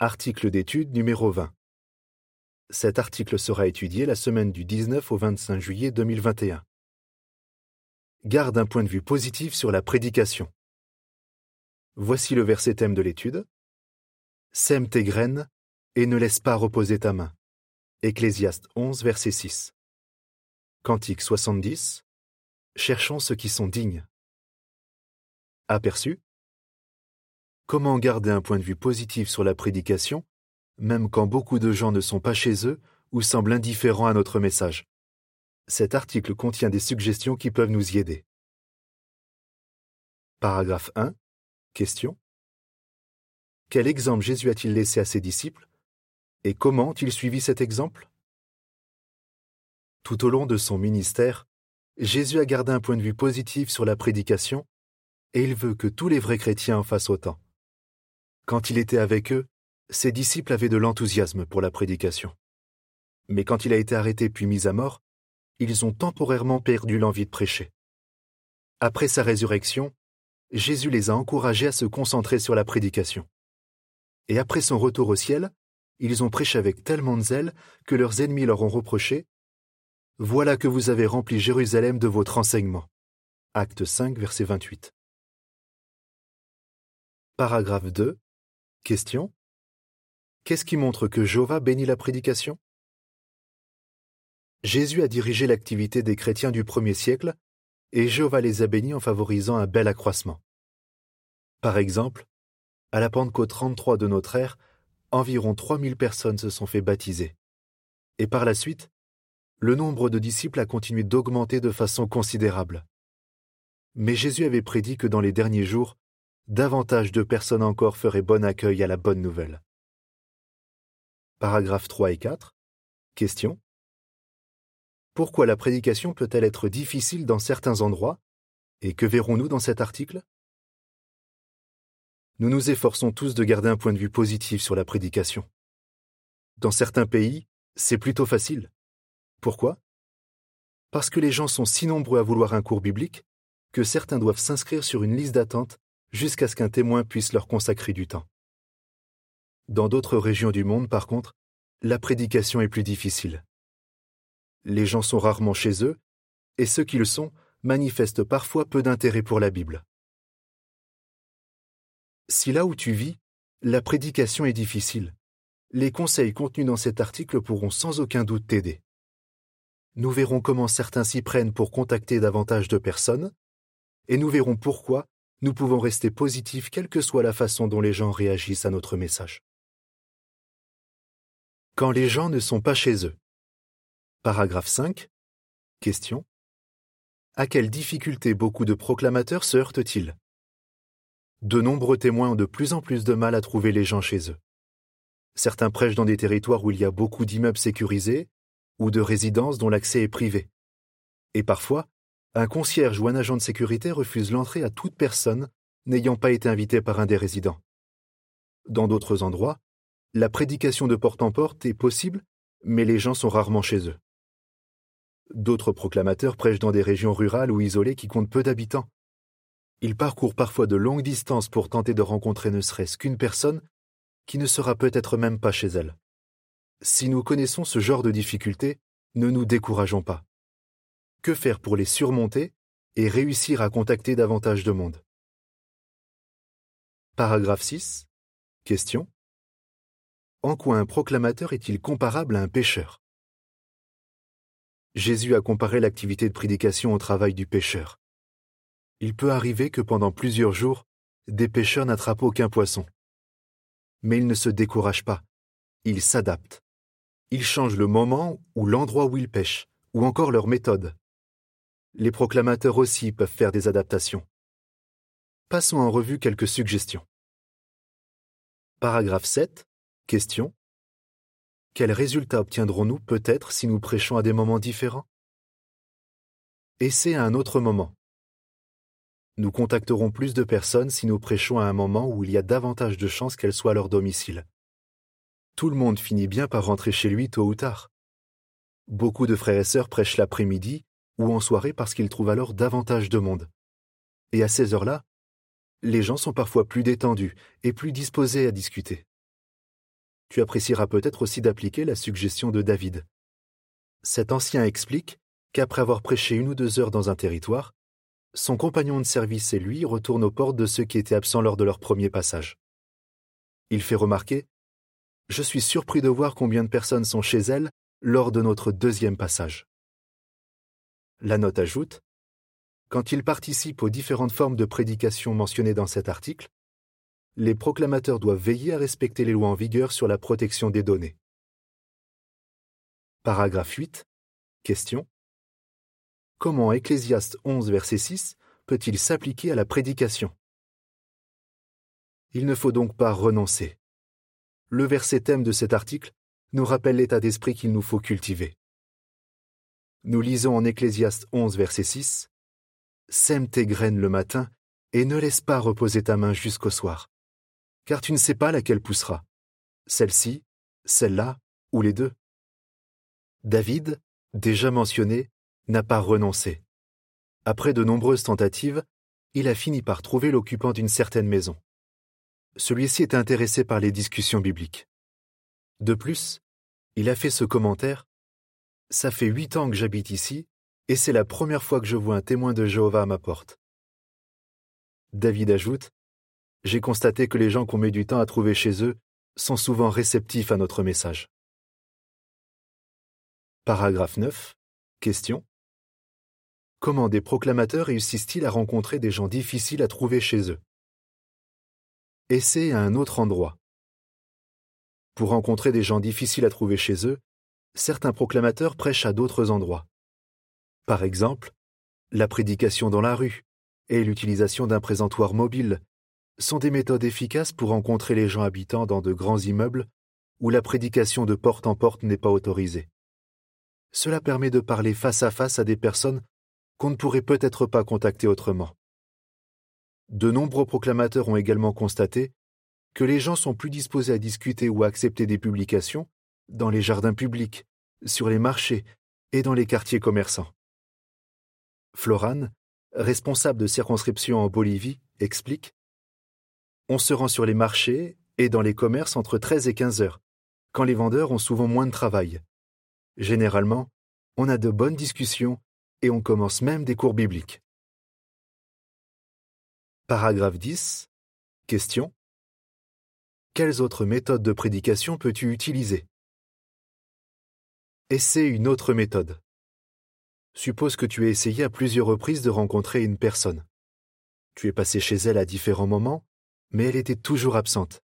Article d'étude numéro 20. Cet article sera étudié la semaine du 19 au 25 juillet 2021. Garde un point de vue positif sur la prédication. Voici le verset thème de l'étude. Sème tes graines et ne laisse pas reposer ta main. Ecclésiaste 11, verset 6. Cantique 70. Cherchons ceux qui sont dignes. Aperçu. Comment garder un point de vue positif sur la prédication, même quand beaucoup de gens ne sont pas chez eux ou semblent indifférents à notre message? Cet article contient des suggestions qui peuvent nous y aider. Paragraphe 1. Question. Quel exemple Jésus a-t-il laissé à ses disciples? Et comment ont-ils suivi cet exemple? Tout au long de son ministère, Jésus a gardé un point de vue positif sur la prédication et il veut que tous les vrais chrétiens en fassent autant. Quand il était avec eux, ses disciples avaient de l'enthousiasme pour la prédication. Mais quand il a été arrêté puis mis à mort, ils ont temporairement perdu l'envie de prêcher. Après sa résurrection, Jésus les a encouragés à se concentrer sur la prédication. Et après son retour au ciel, ils ont prêché avec tellement de zèle que leurs ennemis leur ont reproché Voilà que vous avez rempli Jérusalem de votre enseignement. Acte 5, verset 28. Paragraphe 2. Qu'est-ce qui montre que Jova bénit la prédication? Jésus a dirigé l'activité des chrétiens du premier siècle et Jéhovah les a bénis en favorisant un bel accroissement. Par exemple, à la Pentecôte 33 de notre ère, environ 3000 personnes se sont fait baptiser. Et par la suite, le nombre de disciples a continué d'augmenter de façon considérable. Mais Jésus avait prédit que dans les derniers jours, davantage de personnes encore feraient bon accueil à la bonne nouvelle. Paragraphes 3 et 4. Question. Pourquoi la prédication peut-elle être difficile dans certains endroits? Et que verrons-nous dans cet article? Nous nous efforçons tous de garder un point de vue positif sur la prédication. Dans certains pays, c'est plutôt facile. Pourquoi? Parce que les gens sont si nombreux à vouloir un cours biblique que certains doivent s'inscrire sur une liste d'attente jusqu'à ce qu'un témoin puisse leur consacrer du temps. Dans d'autres régions du monde, par contre, la prédication est plus difficile. Les gens sont rarement chez eux, et ceux qui le sont manifestent parfois peu d'intérêt pour la Bible. Si là où tu vis, la prédication est difficile, les conseils contenus dans cet article pourront sans aucun doute t'aider. Nous verrons comment certains s'y prennent pour contacter davantage de personnes, et nous verrons pourquoi nous pouvons rester positifs quelle que soit la façon dont les gens réagissent à notre message. Quand les gens ne sont pas chez eux. Paragraphe 5. Question. À quelles difficultés beaucoup de proclamateurs se heurtent-ils? De nombreux témoins ont de plus en plus de mal à trouver les gens chez eux. Certains prêchent dans des territoires où il y a beaucoup d'immeubles sécurisés ou de résidences dont l'accès est privé. Et parfois, un concierge ou un agent de sécurité refuse l'entrée à toute personne n'ayant pas été invitée par un des résidents. Dans d'autres endroits, la prédication de porte en porte est possible, mais les gens sont rarement chez eux. D'autres proclamateurs prêchent dans des régions rurales ou isolées qui comptent peu d'habitants. Ils parcourent parfois de longues distances pour tenter de rencontrer ne serait-ce qu'une personne qui ne sera peut-être même pas chez elle. Si nous connaissons ce genre de difficultés, ne nous décourageons pas. Que faire pour les surmonter et réussir à contacter davantage de monde? Paragraphe 6. Question. En quoi un proclamateur est-il comparable à un pêcheur? Jésus a comparé l'activité de prédication au travail du pêcheur. Il peut arriver que pendant plusieurs jours, des pêcheurs n'attrapent aucun poisson. Mais ils ne se découragent pas. Ils s'adaptent. Ils changent le moment ou l'endroit où ils pêchent, ou encore leur méthode les proclamateurs aussi peuvent faire des adaptations. Passons en revue quelques suggestions. Paragraphe 7. Question. Quels résultats obtiendrons-nous peut-être si nous prêchons à des moments différents? Essayez à un autre moment. Nous contacterons plus de personnes si nous prêchons à un moment où il y a davantage de chances qu'elles soient à leur domicile. Tout le monde finit bien par rentrer chez lui tôt ou tard. Beaucoup de frères et sœurs prêchent l'après-midi ou en soirée parce qu'ils trouvent alors davantage de monde. Et à ces heures-là, les gens sont parfois plus détendus et plus disposés à discuter. tu apprécieras peut-être aussi d'appliquer la suggestion de David. Cet ancien explique qu'après avoir prêché une ou deux heures dans un territoire, son compagnon de service et lui retournent aux portes de ceux qui étaient absents lors de leur premier passage. Il fait remarquer Je suis surpris de voir combien de personnes sont chez elles lors de notre deuxième passage. La note ajoute Quand ils participent aux différentes formes de prédication mentionnées dans cet article, les proclamateurs doivent veiller à respecter les lois en vigueur sur la protection des données. Paragraphe 8. Question. Comment Ecclésiaste 11, verset 6 peut-il s'appliquer à la prédication? Il ne faut donc pas renoncer. Le verset thème de cet article nous rappelle l'état d'esprit qu'il nous faut cultiver. Nous lisons en Ecclésiaste 11, verset 6 Sème tes graines le matin et ne laisse pas reposer ta main jusqu'au soir, car tu ne sais pas laquelle poussera, celle-ci, celle-là ou les deux. David, déjà mentionné, n'a pas renoncé. Après de nombreuses tentatives, il a fini par trouver l'occupant d'une certaine maison. Celui-ci est intéressé par les discussions bibliques. De plus, il a fait ce commentaire Ça fait huit ans que j'habite ici, et c'est la première fois que je vois un témoin de Jéhovah à ma porte. David ajoute J'ai constaté que les gens qu'on met du temps à trouver chez eux sont souvent réceptifs à notre message. Paragraphe 9. Question. Comment des proclamateurs réussissent-ils à rencontrer des gens difficiles à trouver chez eux? Essayez à un autre endroit. Pour rencontrer des gens difficiles à trouver chez eux, certains proclamateurs prêchent à d'autres endroits. Par exemple, la prédication dans la rue et l'utilisation d'un présentoir mobile sont des méthodes efficaces pour rencontrer les gens habitant dans de grands immeubles où la prédication de porte en porte n'est pas autorisée. Cela permet de parler face à face à des personnes qu'on ne pourrait peut-être pas contacter autrement. De nombreux proclamateurs ont également constaté que les gens sont plus disposés à discuter ou à accepter des publications dans les jardins publics, sur les marchés et dans les quartiers commerçants. Floran, responsable de circonscription en Bolivie, explique On se rend sur les marchés et dans les commerces entre 13 et 15 heures, quand les vendeurs ont souvent moins de travail. Généralement, on a de bonnes discussions et on commence même des cours bibliques. Paragraphe 10. Question. Quelles autres méthodes de prédication peux-tu utiliser? Essaie une autre méthode. Suppose que tu aies essayé à plusieurs reprises de rencontrer une personne. Tu es passé chez elle à différents moments, mais elle était toujours absente.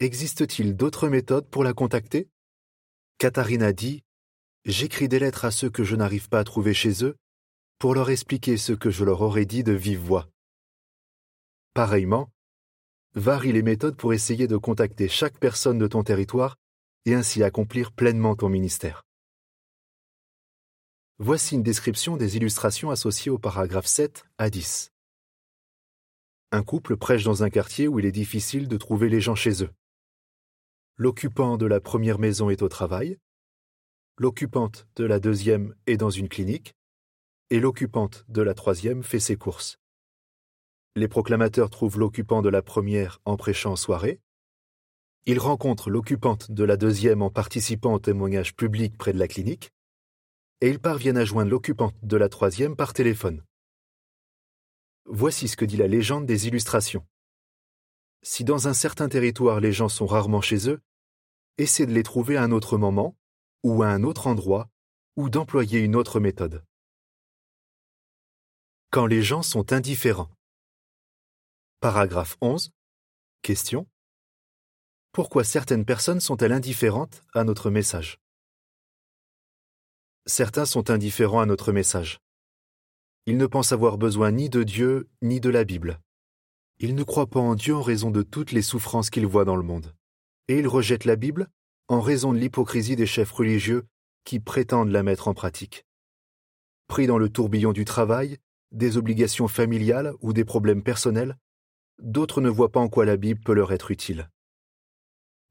Existe-t-il d'autres méthodes pour la contacter? Katharina dit J'écris des lettres à ceux que je n'arrive pas à trouver chez eux pour leur expliquer ce que je leur aurais dit de vive voix. Pareillement, varie les méthodes pour essayer de contacter chaque personne de ton territoire et ainsi accomplir pleinement ton ministère. Voici une description des illustrations associées au paragraphe 7 à 10. Un couple prêche dans un quartier où il est difficile de trouver les gens chez eux. L'occupant de la première maison est au travail, l'occupante de la deuxième est dans une clinique, et l'occupante de la troisième fait ses courses. Les proclamateurs trouvent l'occupant de la première en prêchant en soirée. Ils rencontrent l'occupante de la deuxième en participant au témoignage public près de la clinique. Et ils parviennent à joindre l'occupante de la troisième par téléphone. Voici ce que dit la légende des illustrations. Si dans un certain territoire les gens sont rarement chez eux, essaie de les trouver à un autre moment, ou à un autre endroit, ou d'employer une autre méthode. Quand les gens sont indifférents. Paragraphe 11. Question. Pourquoi certaines personnes sont-elles indifférentes à notre message? Certains sont indifférents à notre message. Ils ne pensent avoir besoin ni de Dieu ni de la Bible. Ils ne croient pas en Dieu en raison de toutes les souffrances qu'ils voient dans le monde. Et ils rejettent la Bible en raison de l'hypocrisie des chefs religieux qui prétendent la mettre en pratique. Pris dans le tourbillon du travail, des obligations familiales ou des problèmes personnels, d'autres ne voient pas en quoi la Bible peut leur être utile.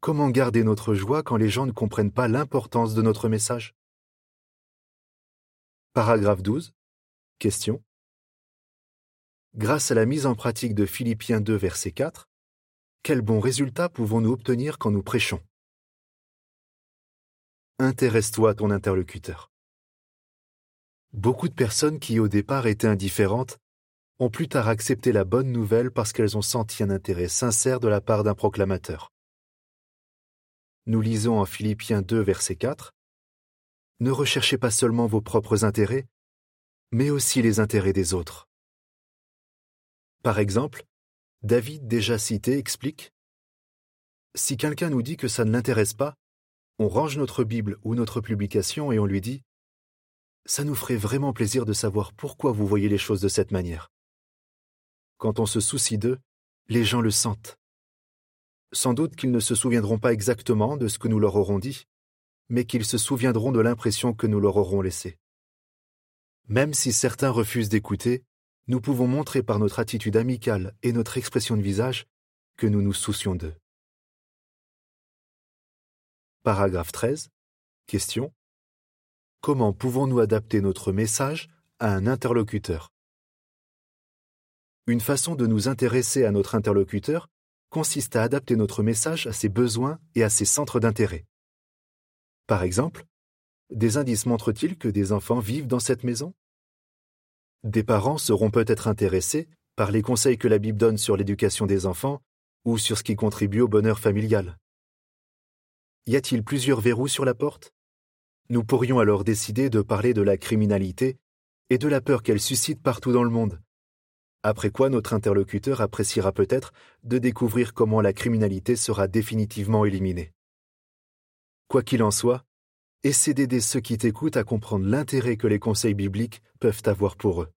Comment garder notre joie quand les gens ne comprennent pas l'importance de notre message? Paragraphe 12. Question. Grâce à la mise en pratique de Philippiens 2, verset 4, quels bons résultats pouvons-nous obtenir quand nous prêchons? Intéresse-toi à ton interlocuteur. Beaucoup de personnes qui au départ étaient indifférentes ont plus tard accepté la bonne nouvelle parce qu'elles ont senti un intérêt sincère de la part d'un proclamateur. Nous lisons en Philippiens 2, verset 4 Ne recherchez pas seulement vos propres intérêts, mais aussi les intérêts des autres. Par exemple, David, déjà cité, explique Si quelqu'un nous dit que ça ne l'intéresse pas, on range notre Bible ou notre publication et on lui dit Ça nous ferait vraiment plaisir de savoir pourquoi vous voyez les choses de cette manière. Quand on se soucie d'eux, les gens le sentent. Sans doute qu'ils ne se souviendront pas exactement de ce que nous leur aurons dit, mais qu'ils se souviendront de l'impression que nous leur aurons laissée. Même si certains refusent d'écouter, nous pouvons montrer par notre attitude amicale et notre expression de visage que nous nous soucions d'eux. Paragraphe 13. Question. Comment pouvons-nous adapter notre message à un interlocuteur? Une façon de nous intéresser à notre interlocuteur consiste à adapter notre message à ses besoins et à ses centres d'intérêt. Par exemple, des indices montrent-ils que des enfants vivent dans cette maison? Des parents seront peut-être intéressés par les conseils que la Bible donne sur l'éducation des enfants ou sur ce qui contribue au bonheur familial. Y a-t-il plusieurs verrous sur la porte? Nous pourrions alors décider de parler de la criminalité et de la peur qu'elle suscite partout dans le monde. Après quoi notre interlocuteur appréciera peut-être de découvrir comment la criminalité sera définitivement éliminée. Quoi qu'il en soit, essaie d'aider ceux qui t'écoutent à comprendre l'intérêt que les conseils bibliques peuvent avoir pour eux.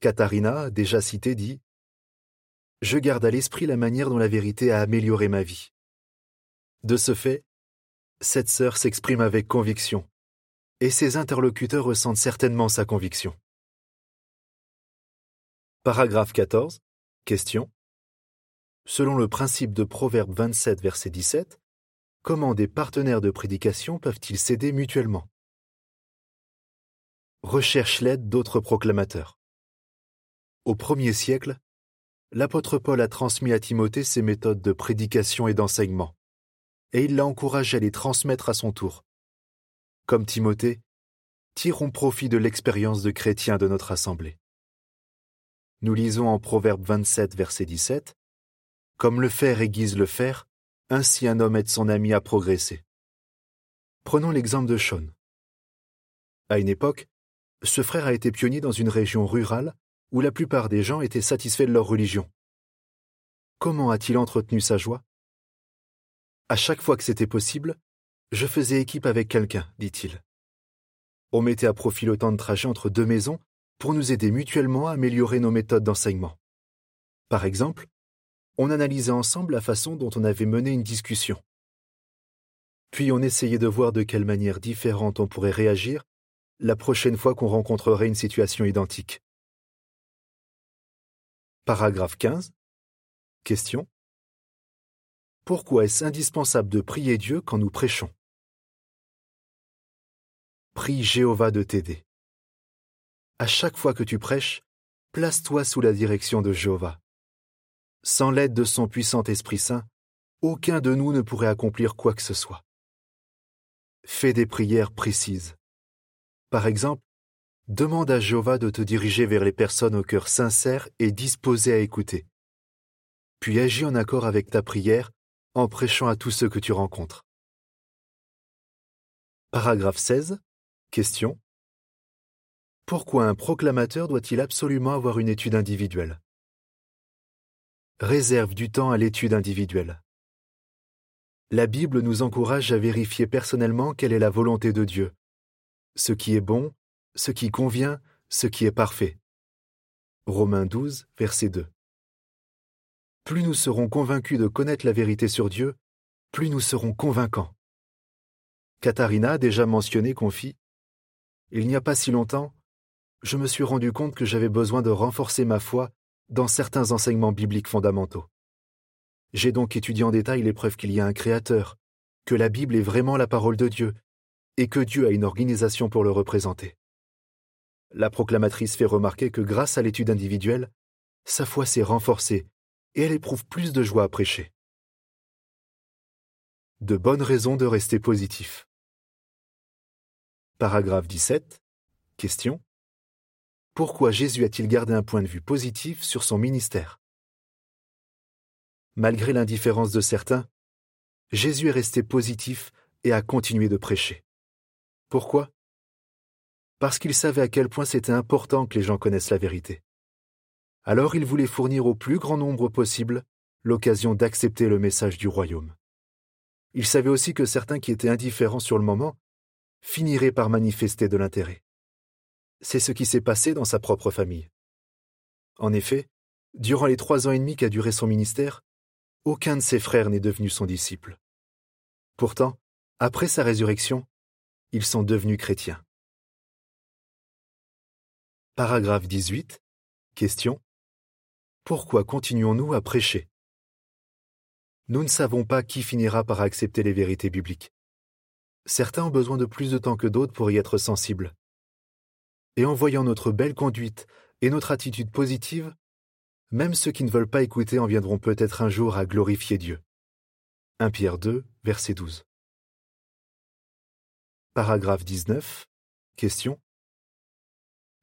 Katharina, déjà citée, dit Je garde à l'esprit la manière dont la vérité a amélioré ma vie. De ce fait, cette sœur s'exprime avec conviction, et ses interlocuteurs ressentent certainement sa conviction. Paragraphe 14. Question. Selon le principe de Proverbe 27, verset 17, comment des partenaires de prédication peuvent-ils s'aider mutuellement? Recherche l'aide d'autres proclamateurs. Au premier siècle, l'apôtre Paul a transmis à Timothée ses méthodes de prédication et d'enseignement, et il l'a encouragé à les transmettre à son tour. Comme Timothée, tirons profit de l'expérience de chrétiens de notre assemblée. Nous lisons en Proverbe 27, verset 17 Comme le fer aiguise le fer, ainsi un homme aide son ami à progresser. Prenons l'exemple de Sean. À une époque, ce frère a été pionnier dans une région rurale où la plupart des gens étaient satisfaits de leur religion. Comment a-t-il entretenu sa joie? À chaque fois que c'était possible, je faisais équipe avec quelqu'un, dit-il. On mettait à profit le temps de trajet entre deux maisons pour nous aider mutuellement à améliorer nos méthodes d'enseignement. Par exemple, on analysait ensemble la façon dont on avait mené une discussion. Puis on essayait de voir de quelle manière différente on pourrait réagir la prochaine fois qu'on rencontrerait une situation identique. Paragraphe 15. Question. Pourquoi est-ce indispensable de prier Dieu quand nous prêchons? Prie Jéhovah de t'aider. À chaque fois que tu prêches, place-toi sous la direction de Jéhovah. Sans l'aide de son puissant Esprit Saint, aucun de nous ne pourrait accomplir quoi que ce soit. Fais des prières précises. Par exemple, demande à Jéhovah de te diriger vers les personnes au cœur sincère et disposées à écouter. Puis agis en accord avec ta prière en prêchant à tous ceux que tu rencontres. Paragraphe 16. Question. Pourquoi un proclamateur doit-il absolument avoir une étude individuelle? Réserve du temps à l'étude individuelle. La Bible nous encourage à vérifier personnellement quelle est la volonté de Dieu, ce qui est bon, ce qui convient, ce qui est parfait. Romains 12, verset 2. Plus nous serons convaincus de connaître la vérité sur Dieu, plus nous serons convaincants. Katharina, déjà mentionné, confie Il n'y a pas si longtemps, je me suis rendu compte que j'avais besoin de renforcer ma foi dans certains enseignements bibliques fondamentaux. J'ai donc étudié en détail les preuves qu'il y a un Créateur, que la Bible est vraiment la parole de Dieu, et que Dieu a une organisation pour le représenter. La proclamatrice fait remarquer que grâce à l'étude individuelle, sa foi s'est renforcée et elle éprouve plus de joie à prêcher. De bonnes raisons de rester positif. Paragraphe 17. Question. Pourquoi Jésus a-t-il gardé un point de vue positif sur son ministère? Malgré l'indifférence de certains, Jésus est resté positif et a continué de prêcher. Pourquoi? Parce qu'il savait à quel point c'était important que les gens connaissent la vérité. Alors il voulait fournir au plus grand nombre possible l'occasion d'accepter le message du royaume. Il savait aussi que certains qui étaient indifférents sur le moment finiraient par manifester de l'intérêt. C'est ce qui s'est passé dans sa propre famille. En effet, durant les trois ans et demi qu'a duré son ministère, aucun de ses frères n'est devenu son disciple. Pourtant, après sa résurrection, ils sont devenus chrétiens. Paragraphe 18. Question. Pourquoi continuons-nous à prêcher? Nous ne savons pas qui finira par accepter les vérités bibliques. Certains ont besoin de plus de temps que d'autres pour y être sensibles. Et en voyant notre belle conduite et notre attitude positive, même ceux qui ne veulent pas écouter en viendront peut-être un jour à glorifier Dieu. 1 Pierre 2, verset 12. Paragraphe 19. Question.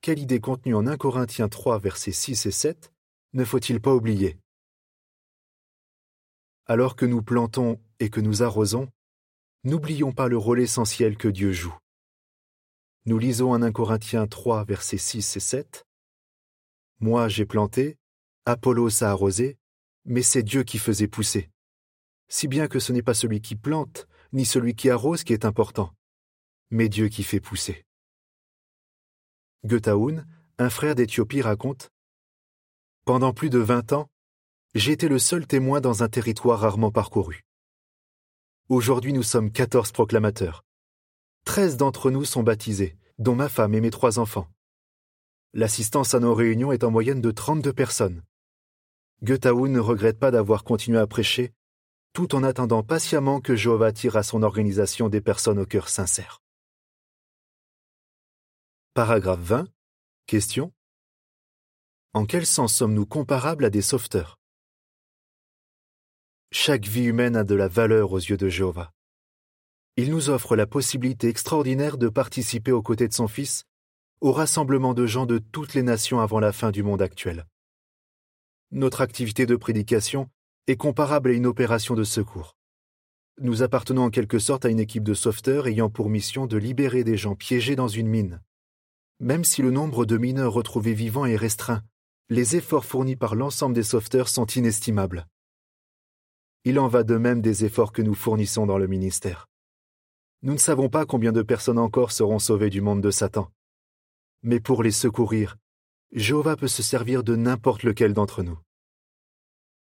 Quelle idée contenue en 1 Corinthiens 3, versets 6 et 7 ne faut-il pas oublier? Alors que nous plantons et que nous arrosons, n'oublions pas le rôle essentiel que Dieu joue. Nous lisons en 1 Corinthiens 3, versets 6 et 7. Moi j'ai planté, Apollos a arrosé, mais c'est Dieu qui faisait pousser. Si bien que ce n'est pas celui qui plante, ni celui qui arrose qui est important, mais Dieu qui fait pousser. Goethaun, un frère d'Éthiopie, raconte Pendant plus de vingt ans, j'ai été le seul témoin dans un territoire rarement parcouru. Aujourd'hui, nous sommes quatorze proclamateurs. Treize d'entre nous sont baptisés, dont ma femme et mes trois enfants. L'assistance à nos réunions est en moyenne de trente-deux personnes. Goethaun ne regrette pas d'avoir continué à prêcher, tout en attendant patiemment que Jéhovah tire à son organisation des personnes au cœur sincère. Paragraphe 20. Question. En quel sens sommes-nous comparables à des sauveteurs? Chaque vie humaine a de la valeur aux yeux de Jéhovah. Il nous offre la possibilité extraordinaire de participer aux côtés de son Fils au rassemblement de gens de toutes les nations avant la fin du monde actuel notre activité de prédication est comparable à une opération de secours. Nous appartenons en quelque sorte à une équipe de sauveteurs ayant pour mission de libérer des gens piégés dans une mine. Même si le nombre de mineurs retrouvés vivants est restreint, les efforts fournis par l'ensemble des sauveteurs sont inestimables. Il en va de même des efforts que nous fournissons dans le ministère. Nous ne savons pas combien de personnes encore seront sauvées du monde de Satan. Mais pour les secourir, Jéhovah peut se servir de n'importe lequel d'entre nous.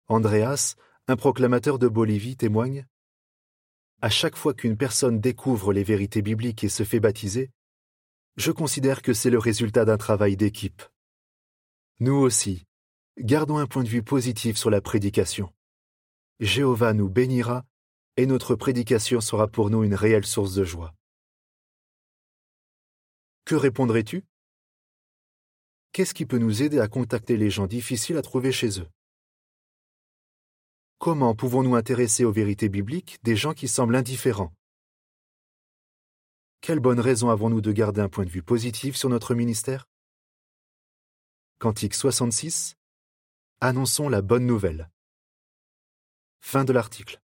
Andreas, un proclamateur de Bolivie, témoigne À chaque fois qu'une personne découvre les vérités bibliques et se fait baptiser, je considère que c'est le résultat d'un travail d'équipe. Nous aussi, gardons un point de vue positif sur la prédication. Jéhovah nous bénira et notre prédication sera pour nous une réelle source de joie. Que répondrais-tu? Qu'est-ce qui peut nous aider à contacter les gens difficiles à trouver chez eux? Comment pouvons-nous intéresser aux vérités bibliques des gens qui semblent indifférents? Quelle bonne raison avons-nous de garder un point de vue positif sur notre ministère? Cantique 66 Annonçons la bonne nouvelle. Fin de l'article.